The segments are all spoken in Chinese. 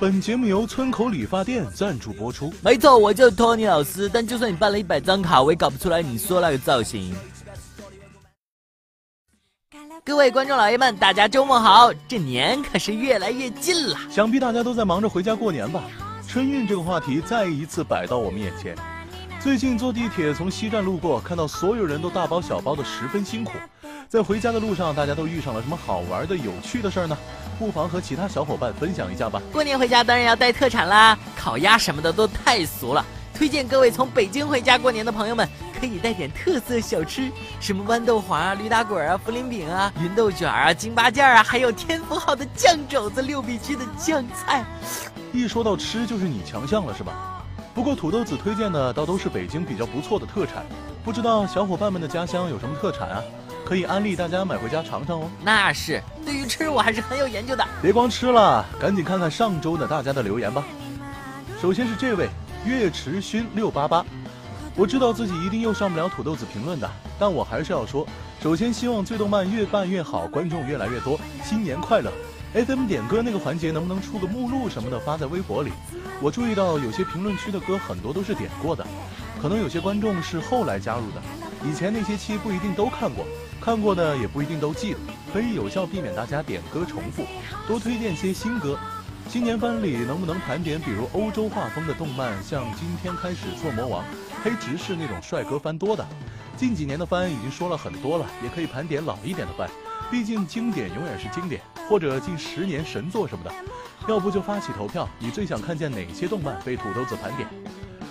本节目由村口理发店赞助播出。没错，我叫托尼老师，但就算你办了一百张卡，我也搞不出来你说那个造型。各位观众老爷们，大家周末好！这年可是越来越近了，想必大家都在忙着回家过年吧？春运这个话题再一次摆到我们眼前。最近坐地铁从西站路过，看到所有人都大包小包的，十分辛苦。在回家的路上，大家都遇上了什么好玩的、有趣的事儿呢？不妨和其他小伙伴分享一下吧。过年回家当然要带特产啦，烤鸭什么的都太俗了。推荐各位从北京回家过年的朋友们，可以带点特色小吃，什么豌豆黄啊、驴打滚啊、茯苓饼啊、芸豆卷啊、京八件啊，还有天福号的酱肘子、六必居的酱菜。一说到吃，就是你强项了，是吧？不过土豆子推荐的倒都是北京比较不错的特产，不知道小伙伴们的家乡有什么特产啊？可以安利大家买回家尝尝哦。那是，对于吃我还是很有研究的。别光吃了，赶紧看看上周的大家的留言吧。首先是这位岳池勋六八八，我知道自己一定又上不了土豆子评论的，但我还是要说，首先希望最动漫越办越好，观众越来越多，新年快乐。FM 点歌那个环节能不能出个目录什么的发在微博里？我注意到有些评论区的歌很多都是点过的，可能有些观众是后来加入的，以前那些期不一定都看过。看过的也不一定都记得，可以有效避免大家点歌重复，多推荐些新歌。新年番里能不能盘点，比如欧洲画风的动漫，像今天开始做魔王、黑执事那种帅哥番多的？近几年的番已经说了很多了，也可以盘点老一点的番，毕竟经典永远是经典，或者近十年神作什么的。要不就发起投票，你最想看见哪些动漫被土豆子盘点？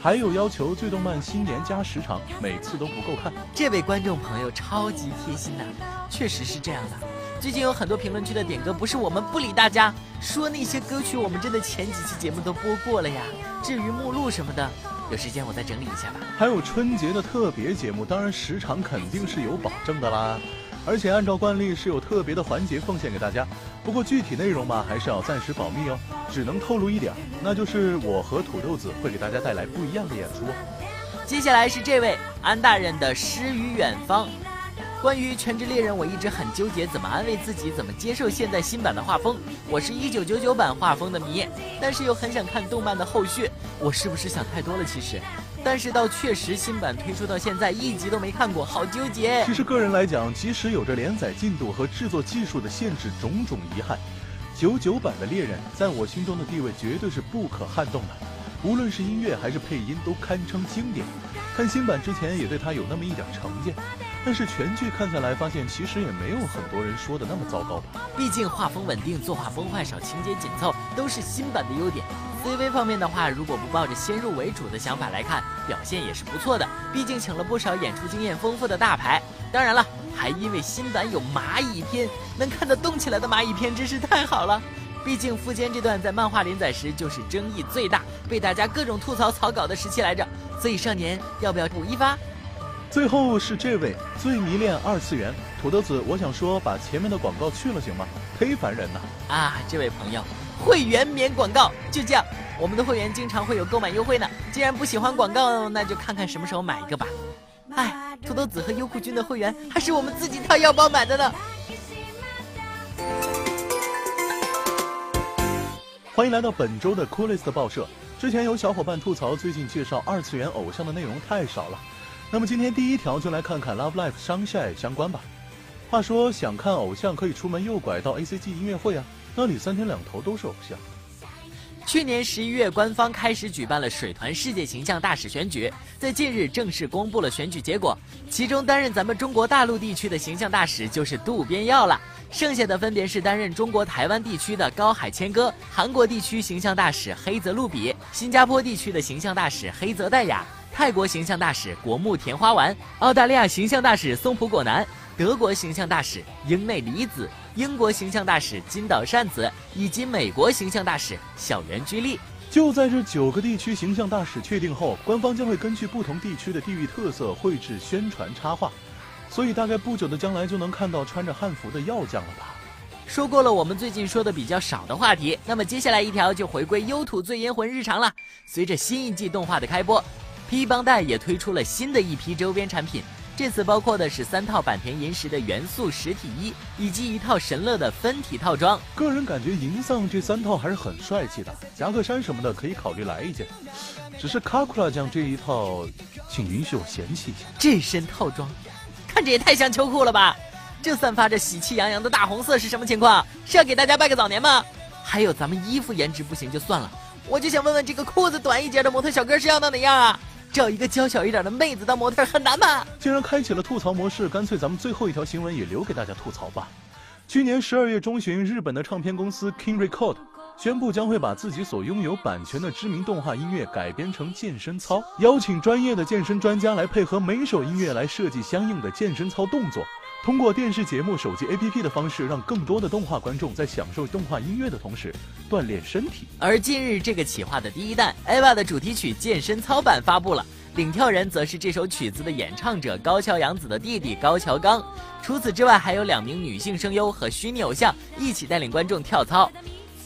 还有要求最动漫新年加时长，每次都不够看。这位观众朋友超级贴心呐，确实是这样的。最近有很多评论区的点歌，不是我们不理大家，说那些歌曲我们真的前几期节目都播过了呀。至于目录什么的，有时间我再整理一下吧。还有春节的特别节目，当然时长肯定是有保证的啦。而且按照惯例是有特别的环节奉献给大家，不过具体内容嘛还是要暂时保密哦，只能透露一点，那就是我和土豆子会给大家带来不一样的演出。接下来是这位安大人的诗与远方，关于全职猎人，我一直很纠结怎么安慰自己，怎么接受现在新版的画风。我是一九九九版画风的迷，但是又很想看动漫的后续，我是不是想太多了？其实。但是到确实新版推出到现在一集都没看过，好纠结。其实个人来讲，即使有着连载进度和制作技术的限制，种种遗憾，九九版的猎人在我心中的地位绝对是不可撼动的，无论是音乐还是配音都堪称经典。看新版之前也对他有那么一点成见，但是全剧看下来发现其实也没有很多人说的那么糟糕吧。毕竟画风稳定，作画崩坏少，情节紧凑，都是新版的优点。CV 方面的话，如果不抱着先入为主的想法来看，表现也是不错的。毕竟请了不少演出经验丰富的大牌。当然了，还因为新版有蚂蚁篇，能看得动起来的蚂蚁篇真是太好了。毕竟富坚这段在漫画连载时就是争议最大，被大家各种吐槽草稿的时期来着。所以少年要不要补一发？最后是这位最迷恋二次元土豆子，我想说把前面的广告去了行吗？忒烦人了啊！这位朋友。会员免广告，就这样。我们的会员经常会有购买优惠呢。既然不喜欢广告，那就看看什么时候买一个吧。哎，土豆子和优酷君的会员还是我们自己掏腰包买的呢。欢迎来到本周的 Coolest 报社。之前有小伙伴吐槽，最近介绍二次元偶像的内容太少了。那么今天第一条就来看看 Love Life Sunshine 相关吧。话说想看偶像，可以出门右拐到 ACG 音乐会啊。那里三天两头都是偶像。去年十一月，官方开始举办了水团世界形象大使选举，在近日正式公布了选举结果。其中担任咱们中国大陆地区的形象大使就是渡边耀了，剩下的分别是担任中国台湾地区的高海千歌、韩国地区形象大使黑泽露比、新加坡地区的形象大使黑泽黛雅、泰国形象大使国木田花丸、澳大利亚形象大使松浦果男。德国形象大使英内里子、英国形象大使金岛善子以及美国形象大使小圆居利。就在这九个地区形象大使确定后，官方将会根据不同地区的地域特色绘制宣传插画，所以大概不久的将来就能看到穿着汉服的药匠了吧？说过了我们最近说的比较少的话题，那么接下来一条就回归优土醉烟魂日常了。随着新一季动画的开播，P 帮带也推出了新的一批周边产品。这次包括的是三套坂田银时的元素实体衣，以及一套神乐的分体套装。个人感觉银丧这三套还是很帅气的，夹克衫什么的可以考虑来一件。只是卡库拉酱这一套，请允许我嫌弃一下。这身套装，看着也太像秋裤了吧？这散发着喜气洋洋的大红色是什么情况？是要给大家拜个早年吗？还有咱们衣服颜值不行就算了，我就想问问这个裤子短一截的模特小哥是要到哪样啊？找一个娇小一点的妹子当模特很难吧？既然开启了吐槽模式，干脆咱们最后一条新闻也留给大家吐槽吧。去年十二月中旬，日本的唱片公司 King Record 宣布将会把自己所拥有版权的知名动画音乐改编成健身操，邀请专业的健身专家来配合每首音乐来设计相应的健身操动作。通过电视节目、手机 APP 的方式，让更多的动画观众在享受动画音乐的同时锻炼身体。而近日，这个企划的第一弹《EVA》的主题曲健身操版发布了，领跳人则是这首曲子的演唱者高桥洋子的弟弟高桥刚。除此之外，还有两名女性声优和虚拟偶像一起带领观众跳操。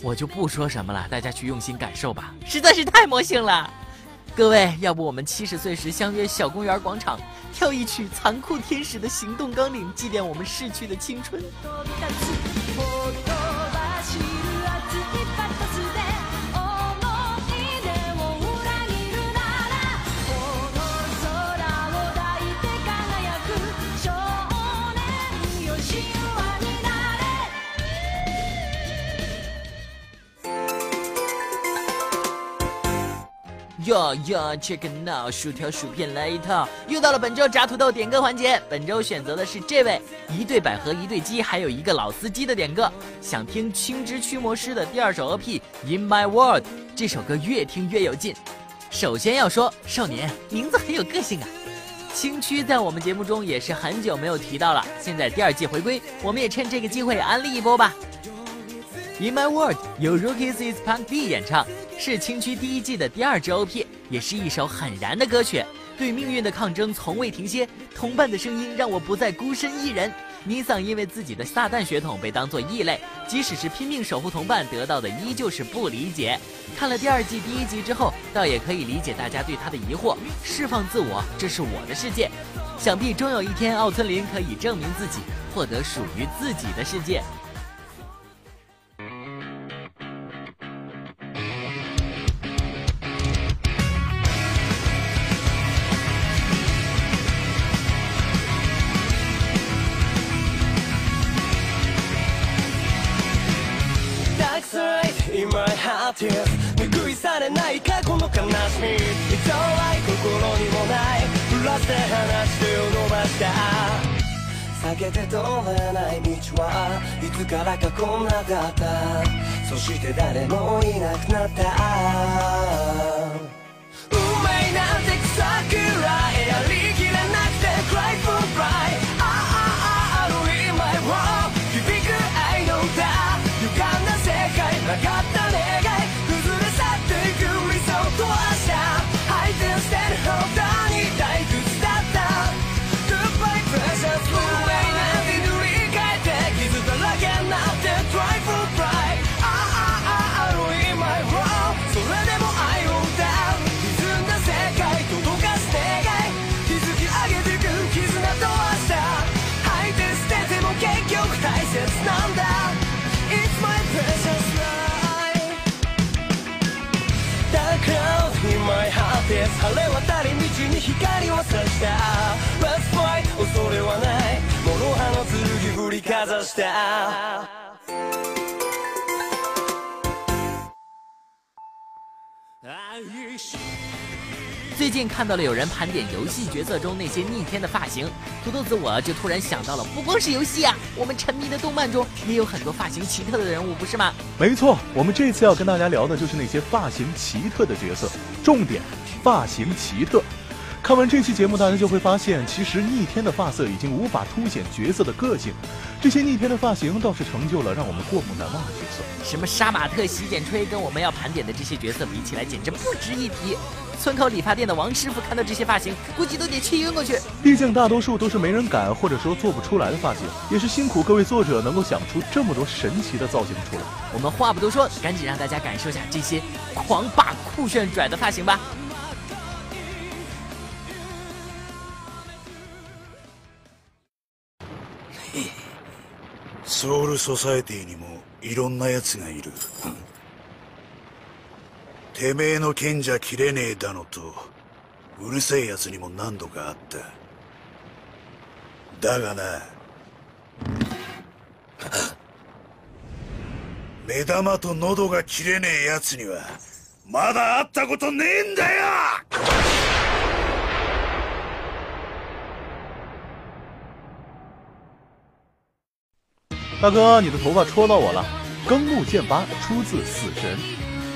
我就不说什么了，大家去用心感受吧，实在是太魔性了。各位，要不我们七十岁时相约小公园广场，跳一曲《残酷天使的行动纲领》，祭奠我们逝去的青春。哟哟，check now，薯条薯片来一套。又到了本周炸土豆点歌环节，本周选择的是这位一对百合一对鸡，还有一个老司机的点歌。想听青之驱魔师的第二首 OP《In My World》，这首歌越听越有劲。首先要说，少年名字很有个性啊。青区在我们节目中也是很久没有提到了，现在第二季回归，我们也趁这个机会安利一波吧。《In My World》由 Rookies Is Punk D 演唱。是青区第一季的第二支 OP，也是一首很燃的歌曲。对命运的抗争从未停歇，同伴的声音让我不再孤身一人。尼桑因为自己的撒旦血统被当作异类，即使是拼命守护同伴，得到的依旧是不理解。看了第二季第一集之后，倒也可以理解大家对他的疑惑。释放自我，这是我的世界。想必终有一天，奥村林可以证明自己，获得属于自己的世界。拭いされない過去の悲しみいつは心にもないブラスで話手を伸ばした。避けて通れない道はいつからかこんなだった。そして誰もいなくなった。運命なんて草くらいやりきれなくて Cry for pride 光を差した Let's fight 恐れはない諸刃の剣振りかざした愛し最近看到了有人盘点游戏角色中那些逆天的发型，土豆子我就突然想到了，不光是游戏啊，我们沉迷的动漫中也有很多发型奇特的人物，不是吗？没错，我们这次要跟大家聊的就是那些发型奇特的角色，重点，发型奇特。 看完这期节目，大家就会发现，其实逆天的发色已经无法凸显角色的个性，这些逆天的发型倒是成就了让我们过目难忘的角色。什么杀马特、洗剪吹，跟我们要盘点的这些角色比起来，简直不值一提。村口理发店的王师傅看到这些发型，估计都得气晕过去。毕竟大多数都是没人敢或者说做不出来的发型，也是辛苦各位作者能够想出这么多神奇的造型出来。我们话不多说，赶紧让大家感受下这些狂霸、酷炫、拽的发型吧。ソウルソサエティにもいろんな奴がいる。てめえの剣じゃ切れねえだのと、うるせえ奴にも何度かあった。だがな、目玉と喉が切れねえ奴には、まだ会ったことねえんだよ大哥，你的头发戳到我了。庚木剑八出自死神。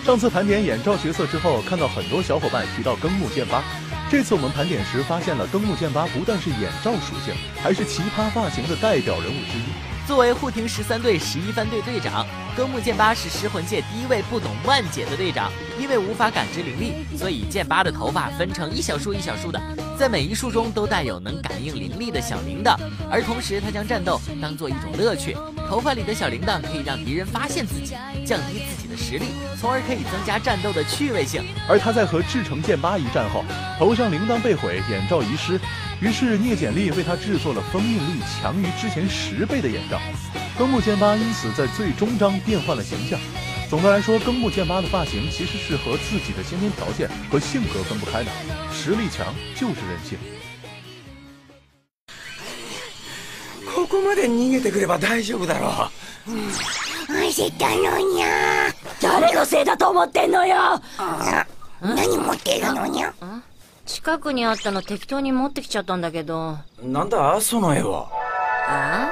上次盘点眼罩角色之后，看到很多小伙伴提到庚木剑八。这次我们盘点时发现了庚木剑八不但是眼罩属性，还是奇葩发型的代表人物之一。作为护庭十三队十一番队队长，庚木剑八是尸魂界第一位不懂万解的队长。因为无法感知灵力，所以剑八的头发分成一小束一小束的，在每一束中都带有能感应灵力的小铃铛。而同时，他将战斗当做一种乐趣，头发里的小铃铛可以让敌人发现自己，降低自己的实力，从而可以增加战斗的趣味性。而他在和至诚剑八一战后，头上铃铛被毁，眼罩遗失。于是聂简历为他制作了封印力强于之前十倍的眼罩，庚木剑八因此在最终章变换了形象。总的来说，庚木剑八的发型其实是和自己的先天条件和性格分不开的，实力强就是任性。ここまで逃げてくれば大丈夫だろう。焦ったのにゃ。誰のせいだと思ってんのよ。何持ってるのにゃ。近くにあったの適当に持ってきちゃったんだけど。なんだその絵は。あ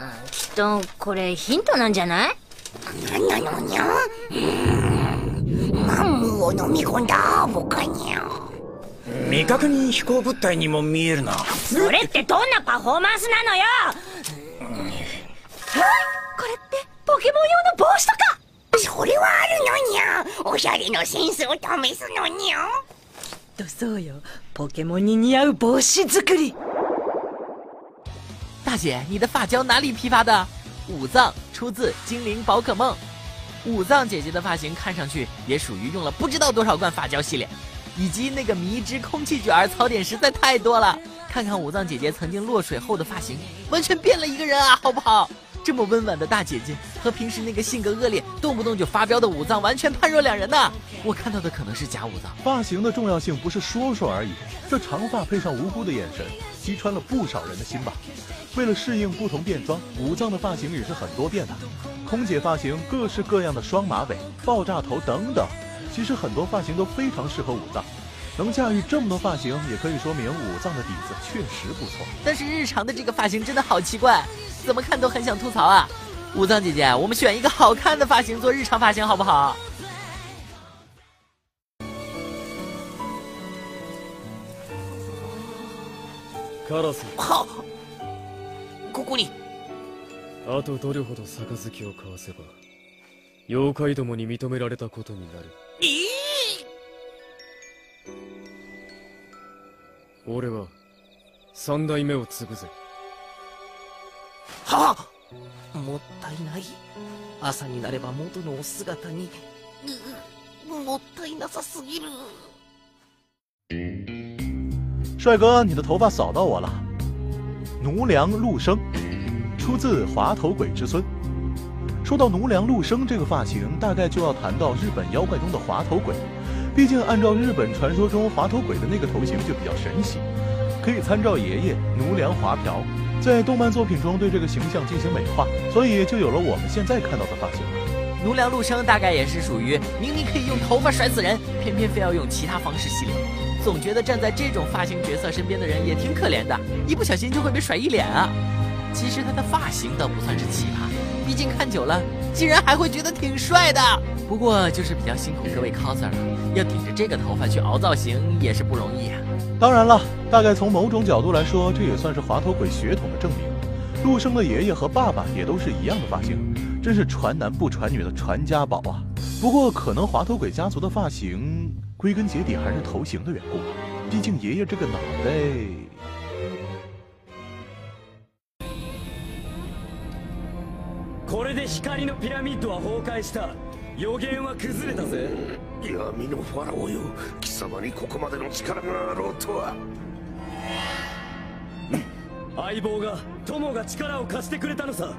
あきっと、これヒントなんじゃない 何なのにゃ？マンムを飲み込んだアボかにゃ。未確認飛行物体にも見えるな。それってどんなパフォーマンスなのよ、うん、これってポケモン用の帽子とか。それはあるのにゃ。おしゃれのセンスを試すのにゃ。とそうよ。ポケモンに似合う帽子作り。大姐你的发胶哪里批发的？五藏出自《精灵宝可梦》，五藏姐姐的发型看上去也属于用了不知道多少罐发胶系列，以及那个迷之空气卷儿槽点实在太多了。看看五藏姐姐曾经落水后的发型，完全变了一个人啊，好不好？这么温婉的大姐姐和平时那个性格恶劣、动不动就发飙的五藏完全判若两人呐！我看到的可能是假五藏。发型的重要性不是说说而已，这长发配上无辜的眼神，击穿了不少人的心吧。为了适应不同变装，武藏的发型也是很多变的。空姐发型，各式各样的双马尾、爆炸头等等，其实很多发型都非常适合武藏。能驾驭这么多发型，也可以说明武藏的底子确实不错。但是日常的这个发型真的好奇怪，怎么看都很想吐槽啊！武藏姐姐，我们选一个好看的发型做日常发型好不好？好。ここに。あとどれほど杯を交わせば妖怪どもに認められたことになる。ええー、俺は三代目を継ぐぜ。はあもったいない。朝になれば元のお姿に。もったいなさすぎる帅哥，你的头发扫到我了。奴良陆生，出自滑头鬼之孙。说到奴良陆生这个发型，大概就要谈到日本妖怪中的滑头鬼。毕竟按照日本传说中滑头鬼的那个头型就比较神奇，可以参照爷爷奴良滑瓢，在动漫作品中对这个形象进行美化，所以就有了我们现在看到的发型。奴良陆生大概也是属于明明可以用头发甩死人，偏偏非要用其他方式系列。总觉得站在这种发型角色身边的人也挺可怜的，一不小心就会被甩一脸啊！其实他的发型倒不算是奇葩，毕竟看久了，竟然还会觉得挺帅的。不过就是比较辛苦各位 coser 了，要顶着这个头发去熬造型也是不容易啊。当然了，大概从某种角度来说，这也算是滑头鬼血统的证明。陆生的爷爷和爸爸也都是一样的发型，真是传男不传女的传家宝啊！不过可能滑头鬼家族的发型。归根结底还是头型的缘故，毕竟爷爷这个脑袋。これで光のピラミッドは崩壊した。予言は崩れたぜ。闇のファラオよ、貴様にここまでの力があろうとは。相棒が友が力を貸してくれたのさ。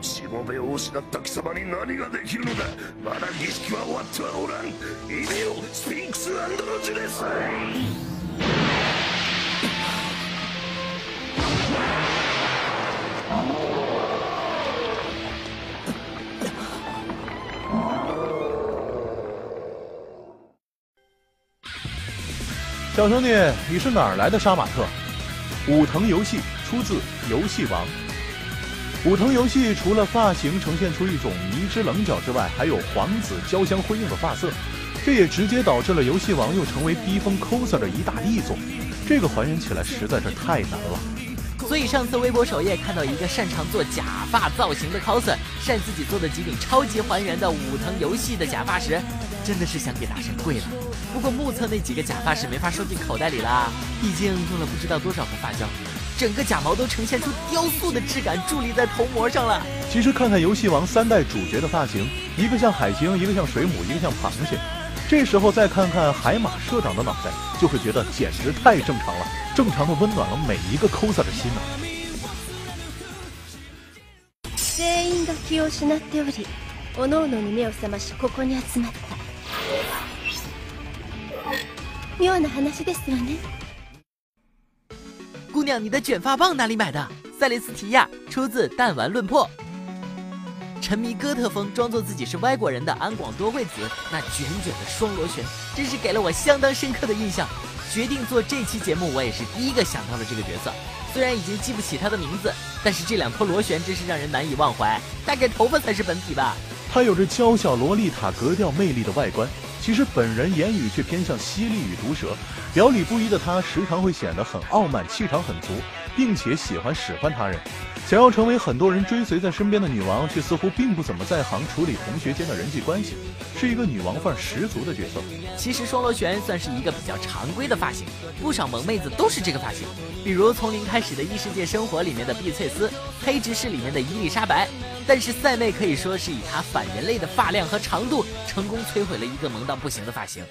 しもべを失った貴様に何ができるのだまだ儀式は終わってはおらん意味よスフィンクスアンドロジュレス小兄弟，你是哪儿来的杀马特？武藤游戏出自《游戏王》。 武藤游戏除了发型呈现出一种迷之棱角之外，还有皇子交相辉映的发色，这也直接导致了游戏王又成为逼疯 coser 的一大力作。这个还原起来实在是太难了。所以上次微博首页看到一个擅长做假发造型的 coser 晒自己做的几顶超级还原的武藤游戏的假发时，真的是想给大神跪了。不过目测那几个假发是没法收进口袋里啦，毕竟用了不知道多少盒发胶，整个假毛都呈现出雕塑的质感，伫立在头膜上了。其实看看游戏王三代主角的发型，一个像海星，一个像水母，一个像螃蟹。这时候再看看海马社长的脑袋，就会觉得简直太正常了，正常的温暖了每一个 coser 的心呢。全員が気を失っており、各々に目を覚ましここに集まった。妙な話ですわね。 姑娘，你的卷发棒哪里买的？塞雷斯提亚，出自《弹丸论破》。沉迷哥特风、装作自己是外国人的安广多惠子，那卷卷的双螺旋，真是给了我相当深刻的印象。决定做这期节目，我也是第一个想到了这个角色。虽然已经记不起他的名字，但是这两坨螺旋真是让人难以忘怀。大概头发才是本体吧。他有着娇小洛丽塔格调魅力的外观，其实本人言语却偏向犀利与毒舌。表里不一的他，时常会显得很傲慢，气场很足，并且喜欢使唤他人。想要成为很多人追随在身边的女王，却似乎并不怎么在行处理同学间的人际关系，是一个女王范儿十足的角色。其实双螺旋算是一个比较常规的发型，不少萌妹子都是这个发型。比如从零开始的异世界生活里面的碧翠丝，黑执事里面的伊丽莎白。但是赛妹可以说是以她反人类的发量和长度，成功摧毁了一个萌到不行的发型。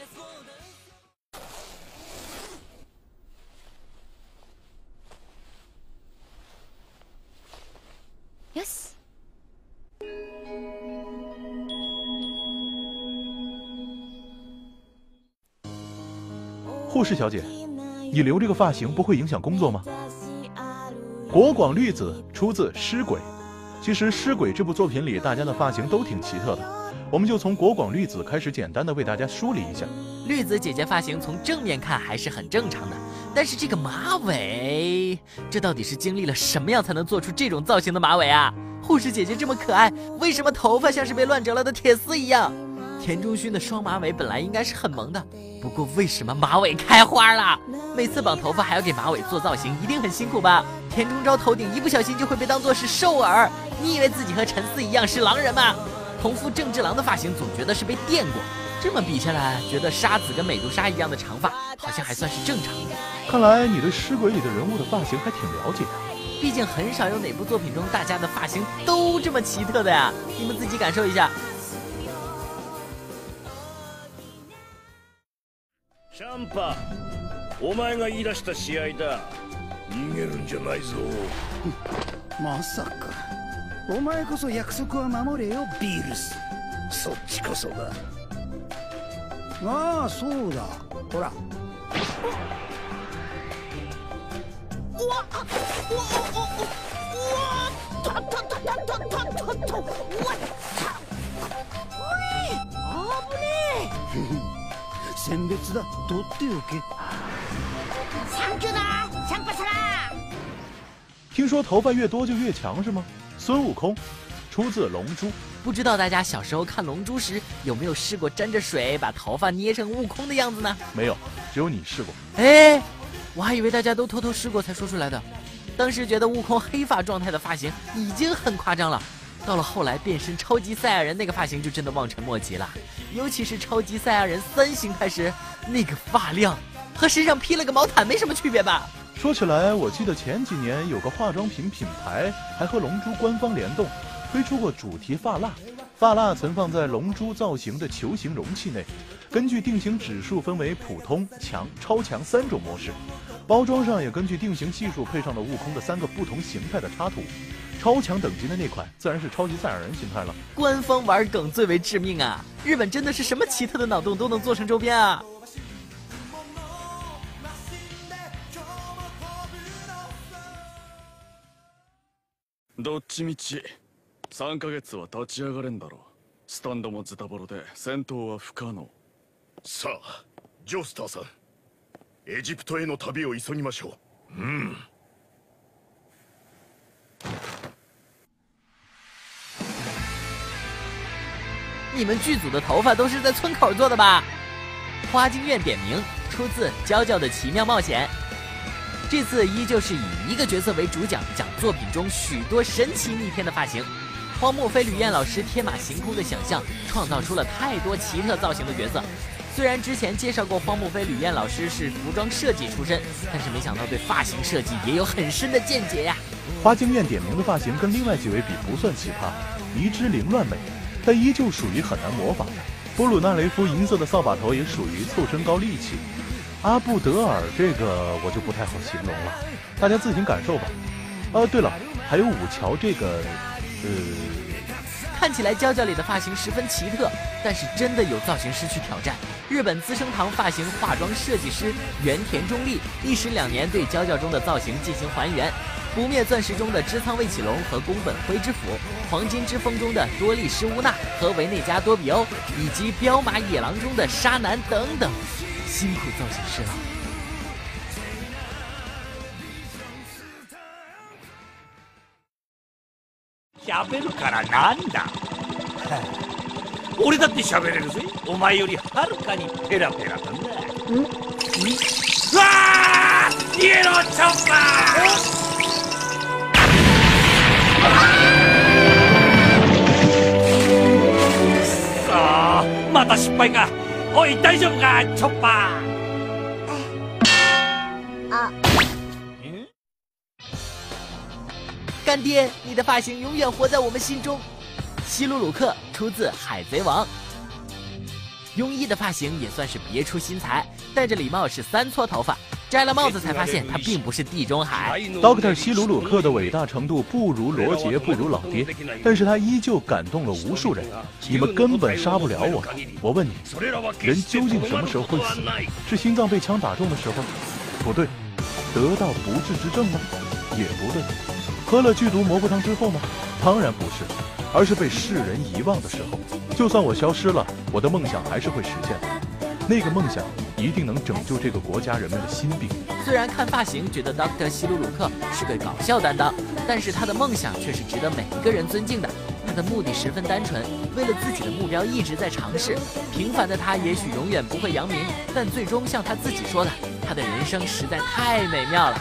护士小姐，你留这个发型不会影响工作吗？国广绿子出自《尸鬼》，其实《尸鬼》这部作品里大家的发型都挺奇特的，我们就从国广绿子开始简单的为大家梳理一下。绿子姐姐发型从正面看还是很正常的，但是这个马尾，这到底是经历了什么样才能做出这种造型的马尾啊？护士姐姐这么可爱，为什么头发像是被乱折了的铁丝一样？田中勋的双马尾本来应该是很萌的，不过为什么马尾开花了？每次绑头发还要给马尾做造型，一定很辛苦吧？田中昭头顶一不小心就会被当做是兽耳，你以为自己和陈思一样是狼人吗？同父正治郎的发型总觉得是被电过，这么比下来，觉得沙子跟美杜莎一样的长发好像还算是正常的。看来你对尸鬼里的人物的发型还挺了解的，毕竟很少有哪部作品中大家的发型都这么奇特的呀，你们自己感受一下。シャンパお前が言い出した試合だ。逃げるんじゃないぞ。まさか。お前こそ約束は守れよビールス。そっちこそだ。ああそうだ。ほら。うわっうわっうわっとっとっとっとっとっとっとうわっねえ選別だ取っておけサンキューだシャンパサラ听说头发越多就越强是吗？孙悟空，出自《龙珠》。不知道大家小时候看《龙珠》时有没有试过沾着水把头发捏成悟空的样子呢？没有，只有你试过。哎，我还以为大家都偷偷试过才说出来的。当时觉得悟空黑发状态的发型已经很夸张了。到了后来变身超级赛亚人那个发型就真的望尘莫及了， 尤其是超级赛亚人三形态时，那个发量和身上披了个毛毯没什么区别吧？说起来，我记得前几年有个化妆品品牌还和龙珠官方联动，推出过主题发蜡，发蜡存放在龙珠造型的球形容器内，根据定型指数分为普通、强、超强三种模式，包装上也根据定型技术配上了悟空的三个不同形态的插图。超强等级的那款自然是超级赛亚人形态了。官方玩梗最为致命啊！日本真的是什么奇特的脑洞都能做成周边啊！どっちみち3ヶ月は立ち上がれんだろうスタンドもズタボロで戦闘は不可能さあジョスターさんエジプトへの旅を急ぎましょううん 你们剧组的头发都是在村口做的吧？花京院点名，出自《娇娇的奇妙冒险》。这次依旧是以一个角色为主讲，讲作品中许多神奇逆天的发型。荒木飞吕彦老师天马行空的想象，创造出了太多奇特造型的角色。虽然之前介绍过荒木飞吕彦老师是服装设计出身，但是没想到对发型设计也有很深的见解呀。花京院点名的发型跟另外几位比不算奇葩，迷之凌乱美，但依旧属于很难模仿的。波鲁纳雷夫银色的扫把头也属于凑身高力气。阿布德尔这个我就不太好形容了，大家自行感受吧。啊，对了，还有五桥这个，呃，看起来娇娇里的发型十分奇特，但是真的有造型师去挑战。日本资生堂发型化妆设计师原田中立历时两年对娇娇中的造型进行还原。不灭钻石中的织仓卫启龙和宫本辉之辅，黄金之风中的多利施乌娜和维内加多比欧，以及彪马野狼中的沙男等等，辛苦造型师了。喋るからなんだ。俺だって喋れるぜ。お前よりはるかにペラペラなんだ。うん？うわあ！イエローチッパ！また失敗かおい大丈夫かチョッパーあ干爹，你的发型永远活在我们心中。希鲁鲁克出自《海贼王》，庸一的发型也算是别出心裁，戴着礼帽是三撮头发， 摘了帽子才发现他并不是地中海。Doctor 希鲁鲁克的伟大程度不如罗杰，不如老爹，但是他依旧感动了无数人。你们根本杀不了我。我问你，人究竟什么时候会死？是心脏被枪打中的时候？不对，得到不治之症吗？也不对。喝了剧毒蘑菇汤之后吗？当然不是，而是被世人遗忘的时候。就算我消失了，我的梦想还是会实现的。那个梦想一定能拯救这个国家人们的心病。虽然看发型觉得 Doctor 希鲁鲁克是个搞笑担当，但是他的梦想却是值得每一个人尊敬的。他的目的十分单纯，为了自己的目标一直在尝试。平凡的他也许永远不会扬名，但最终像他自己说的，他的人生实在太美妙了。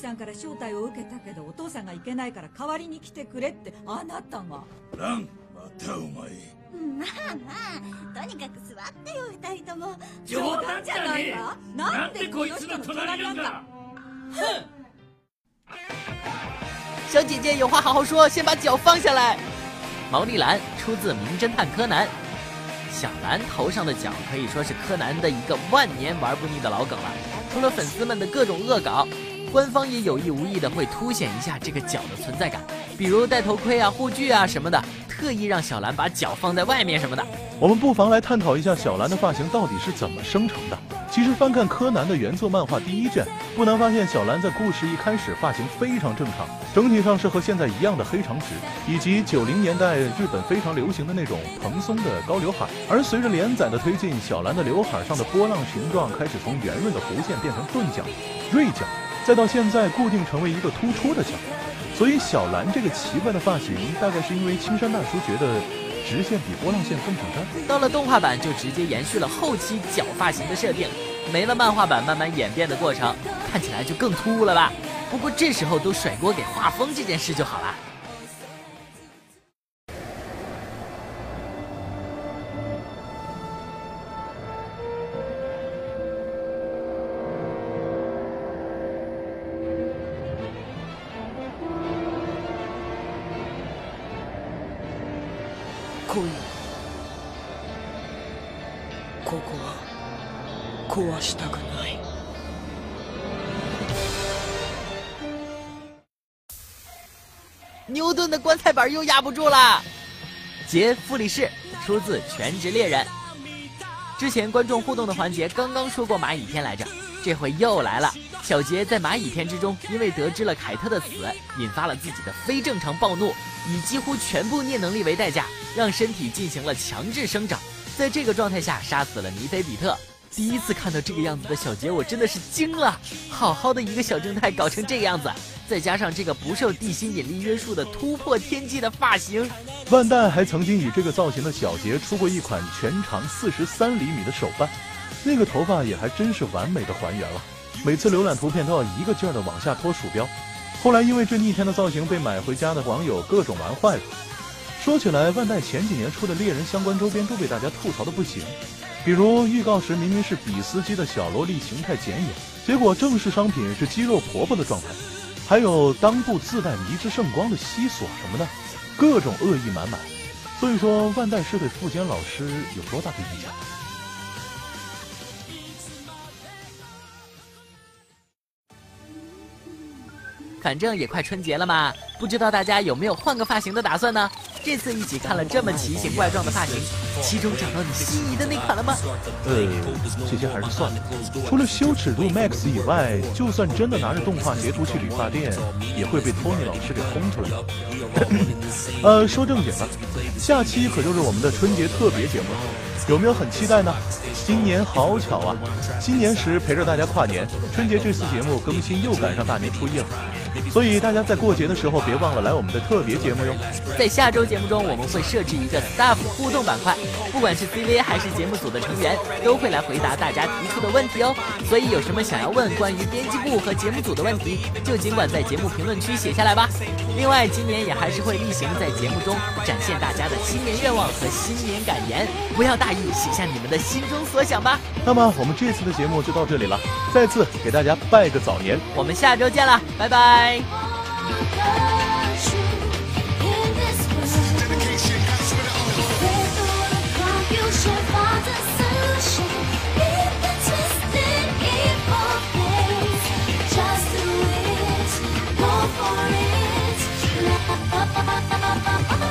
さんから招待を受けたけどお父さんが行けないから代わりに来てくれってあなたがランまたお前まあまあとにかく座ってよ二人とも冗談じゃないわなんでこの人の隣なんだ小姐姐有话好好说，先把脚放下来。毛利兰出自《名侦探柯南》，小兰头上的角可以说是柯南的一个万年玩不腻的老梗了。除了粉丝们的各种恶搞， 官方也有意无意的会凸显一下这个角的存在感，比如戴头盔啊、护具啊什么的，特意让小兰把脚放在外面什么的。我们不妨来探讨一下小兰的发型到底是怎么生成的。其实翻看柯南的原作漫画第一卷，不难发现小兰在故事一开始发型非常正常，整体上是和现在一样的黑长直，以及九零年代日本非常流行的那种蓬松的高刘海。而随着连载的推进，小兰的刘海上的波浪形状开始从圆润的弧线变成钝角、锐角，再到现在固定成为一个突出的角。所以小兰这个奇怪的发型，大概是因为青山大叔觉得。直线比波浪线更挑战。到了动画版就直接延续了后期角发型的设定，没了漫画版慢慢演变的过程，看起来就更突兀了吧？不过这时候都甩锅给画风这件事就好了。又压不住了。杰弗里士出自《全职猎人》。之前观众互动的环节刚刚说过蚂蚁篇来着，这回又来了。小杰在蚂蚁篇之中，因为得知了凯特的死，引发了自己的非正常暴怒，以几乎全部念能力为代价，让身体进行了强制生长，在这个状态下杀死了尼菲比特。第一次看到这个样子的小杰，我真的是惊了！好好的一个小正太搞成这个样子，再加上这个不受地心引力约束的突破天际的发型，万代还曾经以这个造型的小杰出过一款全长四十三厘米的手办，那个头发也还真是完美的还原了。每次浏览图片都要一个劲儿的往下拖鼠标。后来因为这逆天的造型被买回家的网友各种玩坏了。说起来，万代前几年出的猎人相关周边都被大家吐槽的不行。比如预告时明明是比斯基的小萝莉形态剪影，结果正式商品是肌肉婆婆的状态，还有裆部自带迷之圣光的西索什么的，各种恶意满满。所以说，万代是对富坚老师有多大的影响？反正也快春节了嘛，不知道大家有没有换个发型的打算呢？这次一起看了这么奇形怪状的发型，其中找到你心仪的那款了吗？呃，这些还是算了。除了羞耻度 max 以外，就算真的拿着动画截图去理发店，也会被托尼老师给轰出来。呃，说正经的，下期可就是我们的春节特别节目了，有没有很期待呢？今年好巧啊，新年时陪着大家跨年，春节这次节目更新又赶上大年初一了。所以大家在过节的时候别忘了来我们的特别节目哟。在下周节目中，我们会设置一个 staff 互动板块，不管是 CV 还是节目组的成员，都会来回答大家提出的问题哦。所以有什么想要问关于编辑部和节目组的问题，就尽管在节目评论区写下来吧。另外，今年也还是会例行在节目中展现大家的新年愿望和新年感言，不要大意，写下你们的心中所想吧。那么我们这次的节目就到这里了再次给大家拜个早年。我们下周见了拜拜。Ba ba ba